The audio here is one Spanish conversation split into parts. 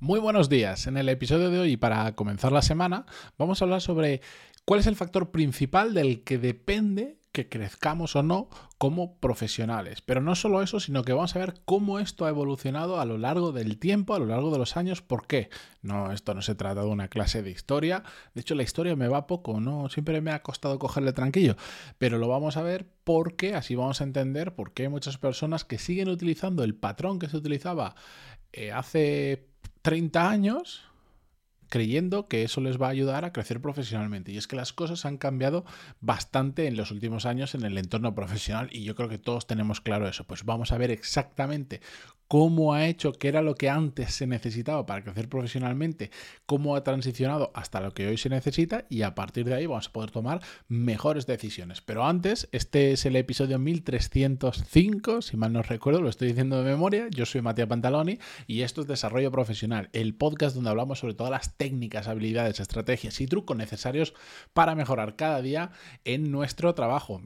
Muy buenos días. En el episodio de hoy, para comenzar la semana, vamos a hablar sobre cuál es el factor principal del que depende que crezcamos o no como profesionales. Pero no solo eso, sino que vamos a ver cómo esto ha evolucionado a lo largo del tiempo, a lo largo de los años. ¿Por qué? No, esto no se trata de una clase de historia. De hecho, la historia me va poco, no siempre me ha costado cogerle tranquillo. Pero lo vamos a ver porque así vamos a entender por qué hay muchas personas que siguen utilizando el patrón que se utilizaba eh, hace 30 años creyendo que eso les va a ayudar a crecer profesionalmente. Y es que las cosas han cambiado bastante en los últimos años en el entorno profesional y yo creo que todos tenemos claro eso. Pues vamos a ver exactamente cómo ha hecho, qué era lo que antes se necesitaba para crecer profesionalmente, cómo ha transicionado hasta lo que hoy se necesita y a partir de ahí vamos a poder tomar mejores decisiones. Pero antes, este es el episodio 1305, si mal no recuerdo, lo estoy diciendo de memoria, yo soy Matías Pantaloni y esto es Desarrollo Profesional, el podcast donde hablamos sobre todas las técnicas, habilidades, estrategias y trucos necesarios para mejorar cada día en nuestro trabajo.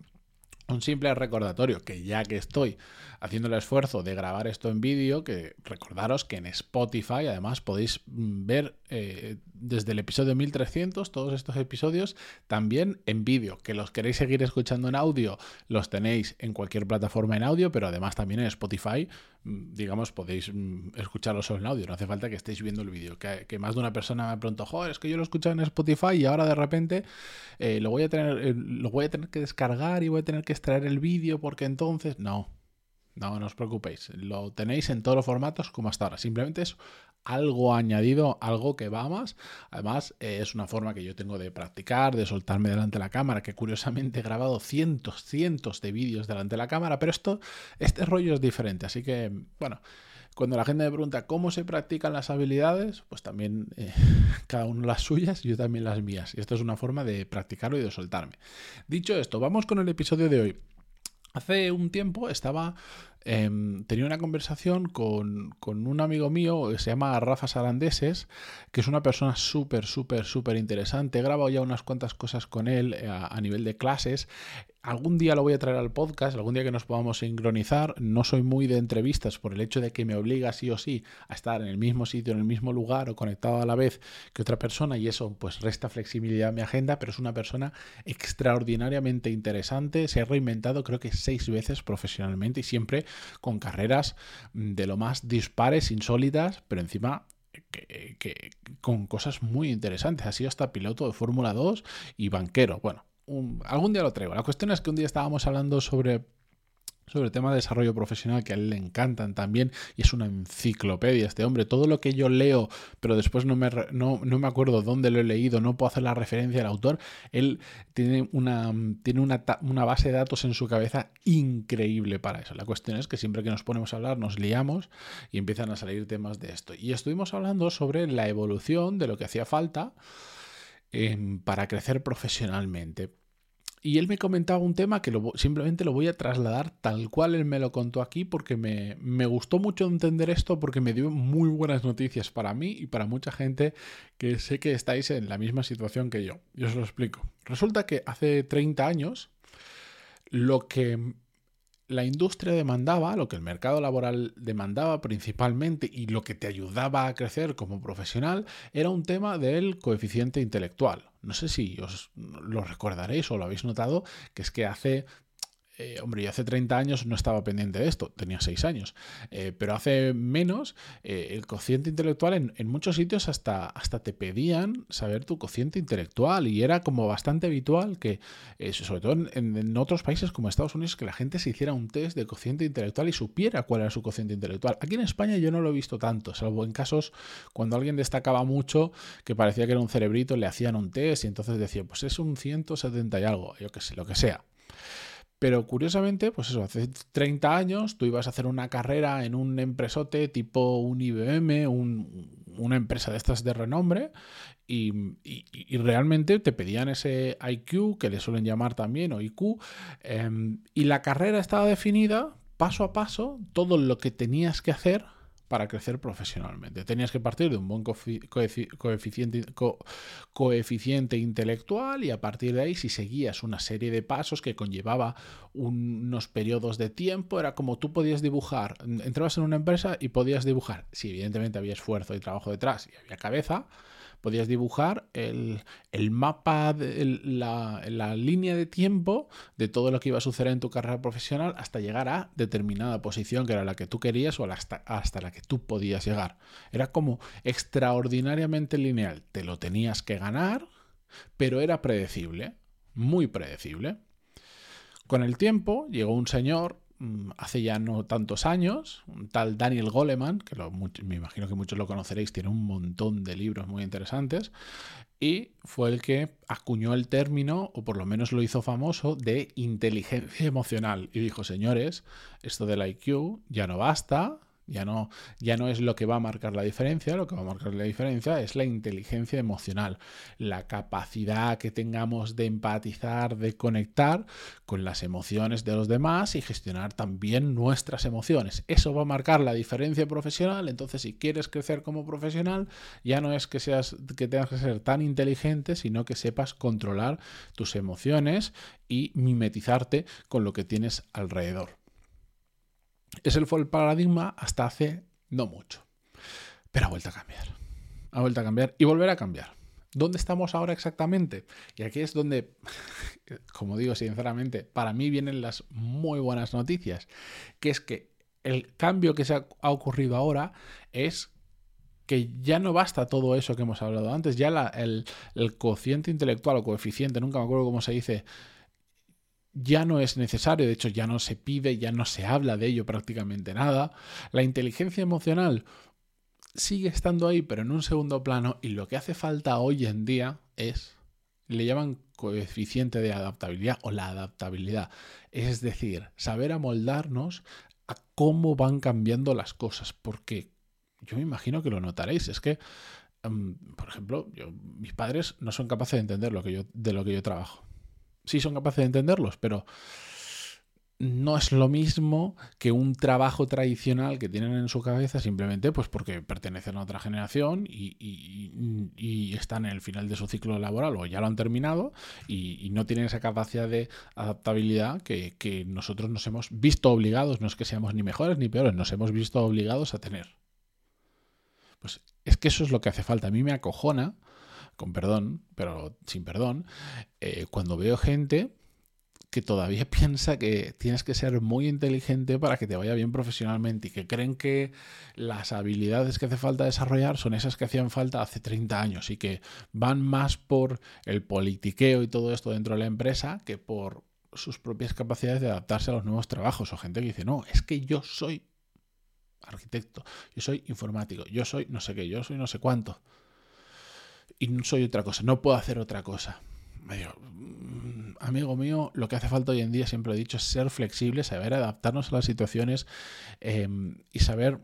Un simple recordatorio que ya que estoy haciendo el esfuerzo de grabar esto en vídeo, que recordaros que en Spotify además podéis mm, ver eh, desde el episodio 1300 todos estos episodios también en vídeo, que los queréis seguir escuchando en audio, los tenéis en cualquier plataforma en audio, pero además también en Spotify, digamos, podéis mm, escucharlo solo en audio, no hace falta que estéis viendo el vídeo, que, más de una persona me preguntó, joder, es que yo lo escuchado en Spotify y ahora de repente eh, lo, voy a tener, eh, lo voy a tener que descargar y voy a tener que extraer el vídeo porque entonces, no, no, no os preocupéis. Lo tenéis en todos los formatos como hasta ahora. Simplemente es algo añadido, algo que va más. Además, eh, es una forma que yo tengo de practicar, de soltarme delante de la cámara, que curiosamente he grabado cientos, cientos de vídeos delante de la cámara, pero esto, este rollo es diferente. Así que, bueno. Cuando la gente me pregunta cómo se practican las habilidades, pues también eh, cada uno las suyas yo también las mías. Y esto es una forma de practicarlo y de soltarme. Dicho esto, vamos con el episodio de hoy. Hace un tiempo estaba Em, tenía una conversación con, un amigo mío que se llama Rafa Sarandeses, que es una persona súper, súper, súper interesante. He grabado ya unas cuantas cosas con él eh, a, nivel de clases. Algún día lo voy a traer al podcast, algún día que nos podamos sincronizar. No soy muy de entrevistas por el hecho de que me obliga sí o sí a estar en el mismo sitio, en el mismo lugar o conectado a la vez que otra persona y eso pues resta flexibilidad a mi agenda, pero es una persona extraordinariamente interesante. Se ha reinventado creo que seis veces profesionalmente y siempre con carreras de lo más dispares, insólitas, pero encima que, con cosas muy interesantes. Ha sido hasta piloto de Fórmula 2 y banquero. Bueno, algún día lo traigo. La cuestión es que un día estábamos hablando sobre sobre el tema de desarrollo profesional que a él le encantan también y es una enciclopedia este hombre. Todo lo que yo leo, pero después no me, no, me acuerdo dónde lo he leído, no puedo hacer la referencia al autor, él tiene, una, tiene una, una base de datos en su cabeza increíble para eso. La cuestión es que siempre que nos ponemos a hablar nos liamos y empiezan a salir temas de esto. Y estuvimos hablando sobre la evolución de lo que hacía falta em, para crecer profesionalmente. Y él me comentaba un tema que simplemente lo voy a trasladar tal cual él me lo contó aquí porque me, me, gustó mucho entender esto porque me dio muy buenas noticias para mí y para mucha gente que sé que estáis en la misma situación que yo. Yo os lo explico. Resulta que hace 30 años lo que la industria demandaba, lo que el mercado laboral demandaba principalmente y lo que te ayudaba a crecer como profesional era un tema del coeficiente intelectual. No sé si os lo recordaréis o lo habéis notado, que es que hace eh, hombre, yo hace 30 años no estaba pendiente de esto, tenía 6 años, eh, pero hace menos eh, el cociente intelectual en, muchos sitios hasta, hasta te pedían saber tu cociente intelectual y era como bastante habitual que, sobre todo en, otros países como Estados Unidos, que la gente se hiciera un test de cociente intelectual y supiera cuál era su cociente intelectual. Aquí en España yo no lo he visto tanto, salvo en casos cuando alguien destacaba mucho, que parecía que era un cerebrito, le hacían un test y entonces decía, pues es un 170 y algo, yo qué sé, lo que sea. Pero curiosamente, pues eso, hace 30 años tú ibas a hacer una carrera en un empresote tipo un IBM, una empresa de estas de renombre, y, realmente te pedían ese IQ, que le suelen llamar también, o IQ, em, y la carrera estaba definida paso a paso, todo lo que tenías que hacer para crecer profesionalmente. Tenías que partir de un buen coeficiente, coeficiente intelectual y a partir de ahí, si seguías una serie de pasos que conllevaba unos periodos de tiempo, era como tú podías dibujar, entrabas en una empresa y podías dibujar, si evidentemente había esfuerzo y trabajo detrás y había cabeza, podías dibujar el, mapa, de, la, la, línea de tiempo de todo lo que iba a suceder en tu carrera profesional hasta llegar a determinada posición que era la que tú querías o hasta, hasta la que tú podías llegar. Era como extraordinariamente lineal. Te lo tenías que ganar, pero era predecible, muy predecible. Con el tiempo llegó un señor hace ya no tantos años, un tal Daniel Goleman, que me imagino que muchos lo conoceréis, tiene un montón de libros muy interesantes, y fue el que acuñó el término, o por lo menos lo hizo famoso, de inteligencia emocional. Y dijo, señores, esto del IQ ya no basta, ya no, ya no es lo que va a marcar la diferencia, lo que va a marcar la diferencia es la inteligencia emocional, la capacidad que tengamos de empatizar, de conectar con las emociones de los demás y gestionar también nuestras emociones. Eso va a marcar la diferencia profesional, entonces si quieres crecer como profesional, ya no es que seas que tengas que ser tan inteligente, sino que sepas controlar tus emociones y mimetizarte con lo que tienes alrededor. Ese fue el paradigma hasta hace no mucho. Pero ha vuelto a cambiar. Ha vuelto a cambiar y volverá a cambiar. ¿Dónde estamos ahora exactamente? Y aquí es donde, como digo sinceramente, para mí vienen las muy buenas noticias, que es que el cambio que se ha, ocurrido ahora es que ya no basta todo eso que hemos hablado antes, ya el, el, cociente intelectual o coeficiente, nunca me acuerdo cómo se dice, ya no es necesario, de hecho ya no se pide, ya no se habla de ello prácticamente nada. La inteligencia emocional sigue estando ahí, pero en un segundo plano, y lo que hace falta hoy en día es, le llaman coeficiente de adaptabilidad o la adaptabilidad, es decir, saber amoldarnos a cómo van cambiando las cosas, porque yo me imagino que lo notaréis, es que, em, por ejemplo, mis padres no son capaces de entender lo que yo, de lo que yo trabajo sí son capaces de entenderlos, pero no es lo mismo que un trabajo tradicional que tienen en su cabeza simplemente pues porque pertenecen a otra generación y, están en el final de su ciclo laboral o ya lo han terminado y, no tienen esa capacidad de adaptabilidad que, que, nosotros nos hemos visto obligados, no es que seamos ni mejores ni peores, nos hemos visto obligados a tener. Pues es que eso es lo que hace falta. A mí me acojona con perdón, pero sin perdón, eh, cuando veo gente que todavía piensa que tienes que ser muy inteligente para que te vaya bien profesionalmente y que creen que las habilidades que hace falta desarrollar son esas que hacían falta hace 30 años y que van más por el politiqueo y todo esto dentro de la empresa que por sus propias capacidades de adaptarse a los nuevos trabajos o gente que dice, no, es que yo soy arquitecto, yo soy informático, yo soy no sé qué, yo soy no sé cuánto y no soy otra cosa, no puedo hacer otra cosa. Mm, amigo mío, lo que hace falta hoy en día, siempre he dicho, es ser flexible, saber adaptarnos a las situaciones em, y saber,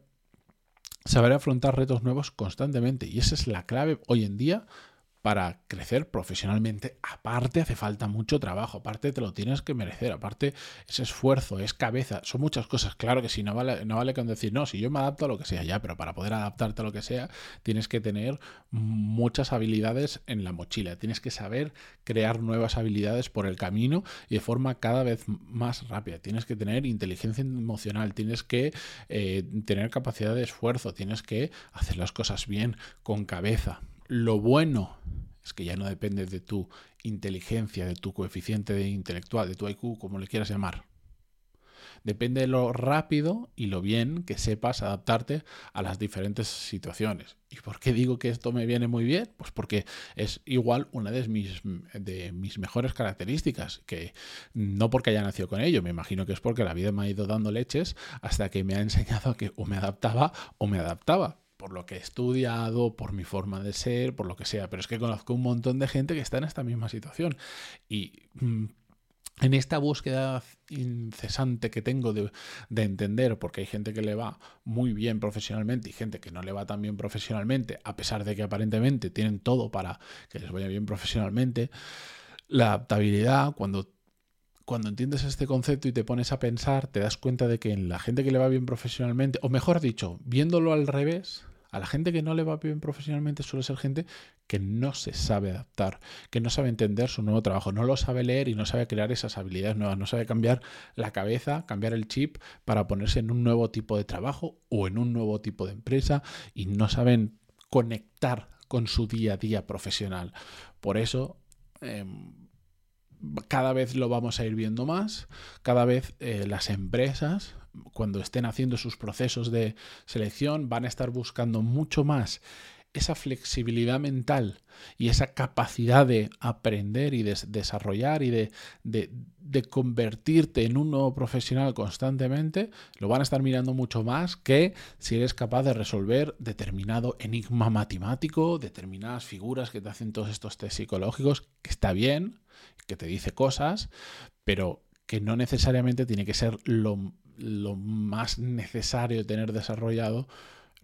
saber afrontar retos nuevos constantemente. Y esa es la clave hoy en día para crecer profesionalmente, aparte hace falta mucho trabajo, aparte te lo tienes que merecer, aparte es esfuerzo, es cabeza, son muchas cosas. Claro que si no vale, no vale con decir, no, si yo me adapto a lo que sea, ya, pero para poder adaptarte a lo que sea, tienes que tener muchas habilidades en la mochila, tienes que saber crear nuevas habilidades por el camino y de forma cada vez más rápida. Tienes que tener inteligencia emocional, tienes que eh, tener capacidad de esfuerzo, tienes que hacer las cosas bien, con cabeza. Lo bueno es que ya no depende de tu inteligencia, de tu coeficiente intelectual, de tu IQ, como le quieras llamar. Depende de lo rápido y lo bien que sepas adaptarte a las diferentes situaciones. ¿Y por qué digo que esto me viene muy bien? Pues porque es igual una de mis, de mis mejores características, que no porque haya nacido con ello, me imagino que es porque la vida me ha ido dando leches hasta que me ha enseñado que o me adaptaba o me adaptaba por lo que he estudiado, por mi forma de ser, por lo que sea, pero es que conozco un montón de gente que está en esta misma situación. Y mm, en esta búsqueda incesante que tengo de, entender, porque hay gente que le va muy bien profesionalmente y gente que no le va tan bien profesionalmente, a pesar de que aparentemente tienen todo para que les vaya bien profesionalmente, la adaptabilidad, cuando cuando entiendes este concepto y te pones a pensar, te das cuenta de que en la gente que le va bien profesionalmente, o mejor dicho, viéndolo al revés, a la gente que no le va bien profesionalmente suele ser gente que no se sabe adaptar, que no sabe entender su nuevo trabajo, no lo sabe leer y no sabe crear esas habilidades nuevas, no sabe cambiar la cabeza, cambiar el chip para ponerse en un nuevo tipo de trabajo o en un nuevo tipo de empresa y no saben conectar con su día a día profesional. Por eso... Em, cada vez lo vamos a ir viendo más, cada vez eh, las empresas cuando estén haciendo sus procesos de selección, van a estar buscando mucho más esa flexibilidad mental y esa capacidad de aprender y de desarrollar y de, de, convertirte en un nuevo profesional constantemente, lo van a estar mirando mucho más que si eres capaz de resolver determinado enigma matemático, determinadas figuras que te hacen todos estos test psicológicos, que está bien, que te dice cosas, pero que no necesariamente tiene que ser lo lo más necesario tener desarrollado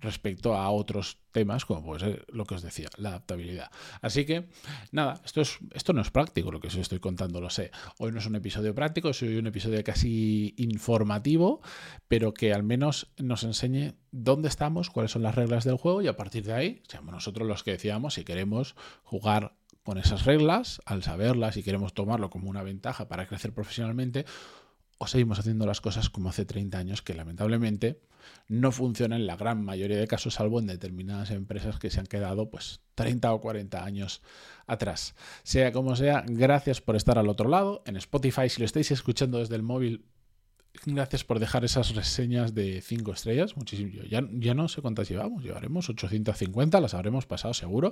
respecto a otros temas, como puede ser lo que os decía, la adaptabilidad. Así que, nada, esto, es, esto no es práctico lo que os estoy contando, lo sé. Hoy no es un episodio práctico, es un episodio casi informativo, pero que al menos nos enseñe dónde estamos, cuáles son las reglas del juego y a partir de ahí, seamos nosotros los que decíamos si queremos jugar con esas reglas, al saberlas y queremos tomarlo como una ventaja para crecer profesionalmente, o seguimos haciendo las cosas como hace 30 años, que lamentablemente no funciona en la gran mayoría de casos, salvo en determinadas empresas que se han quedado pues 30 o 40 años atrás. Sea como sea, gracias por estar al otro lado. En Spotify, si lo estáis escuchando desde el móvil, gracias por dejar esas reseñas de 5 estrellas. Muchísimo. Ya, no sé cuántas llevamos, llevaremos 850, las habremos pasado seguro.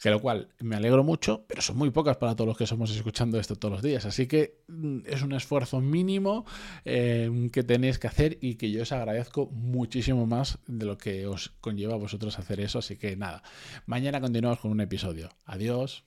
Que lo cual me alegro mucho, pero son muy pocas para todos los que somos escuchando esto todos los días. Así que mm, es un esfuerzo mínimo eh, que tenéis que hacer y que yo os agradezco muchísimo más de lo que os conlleva a vosotros hacer eso. Así que nada, mañana continuamos con un episodio. Adiós.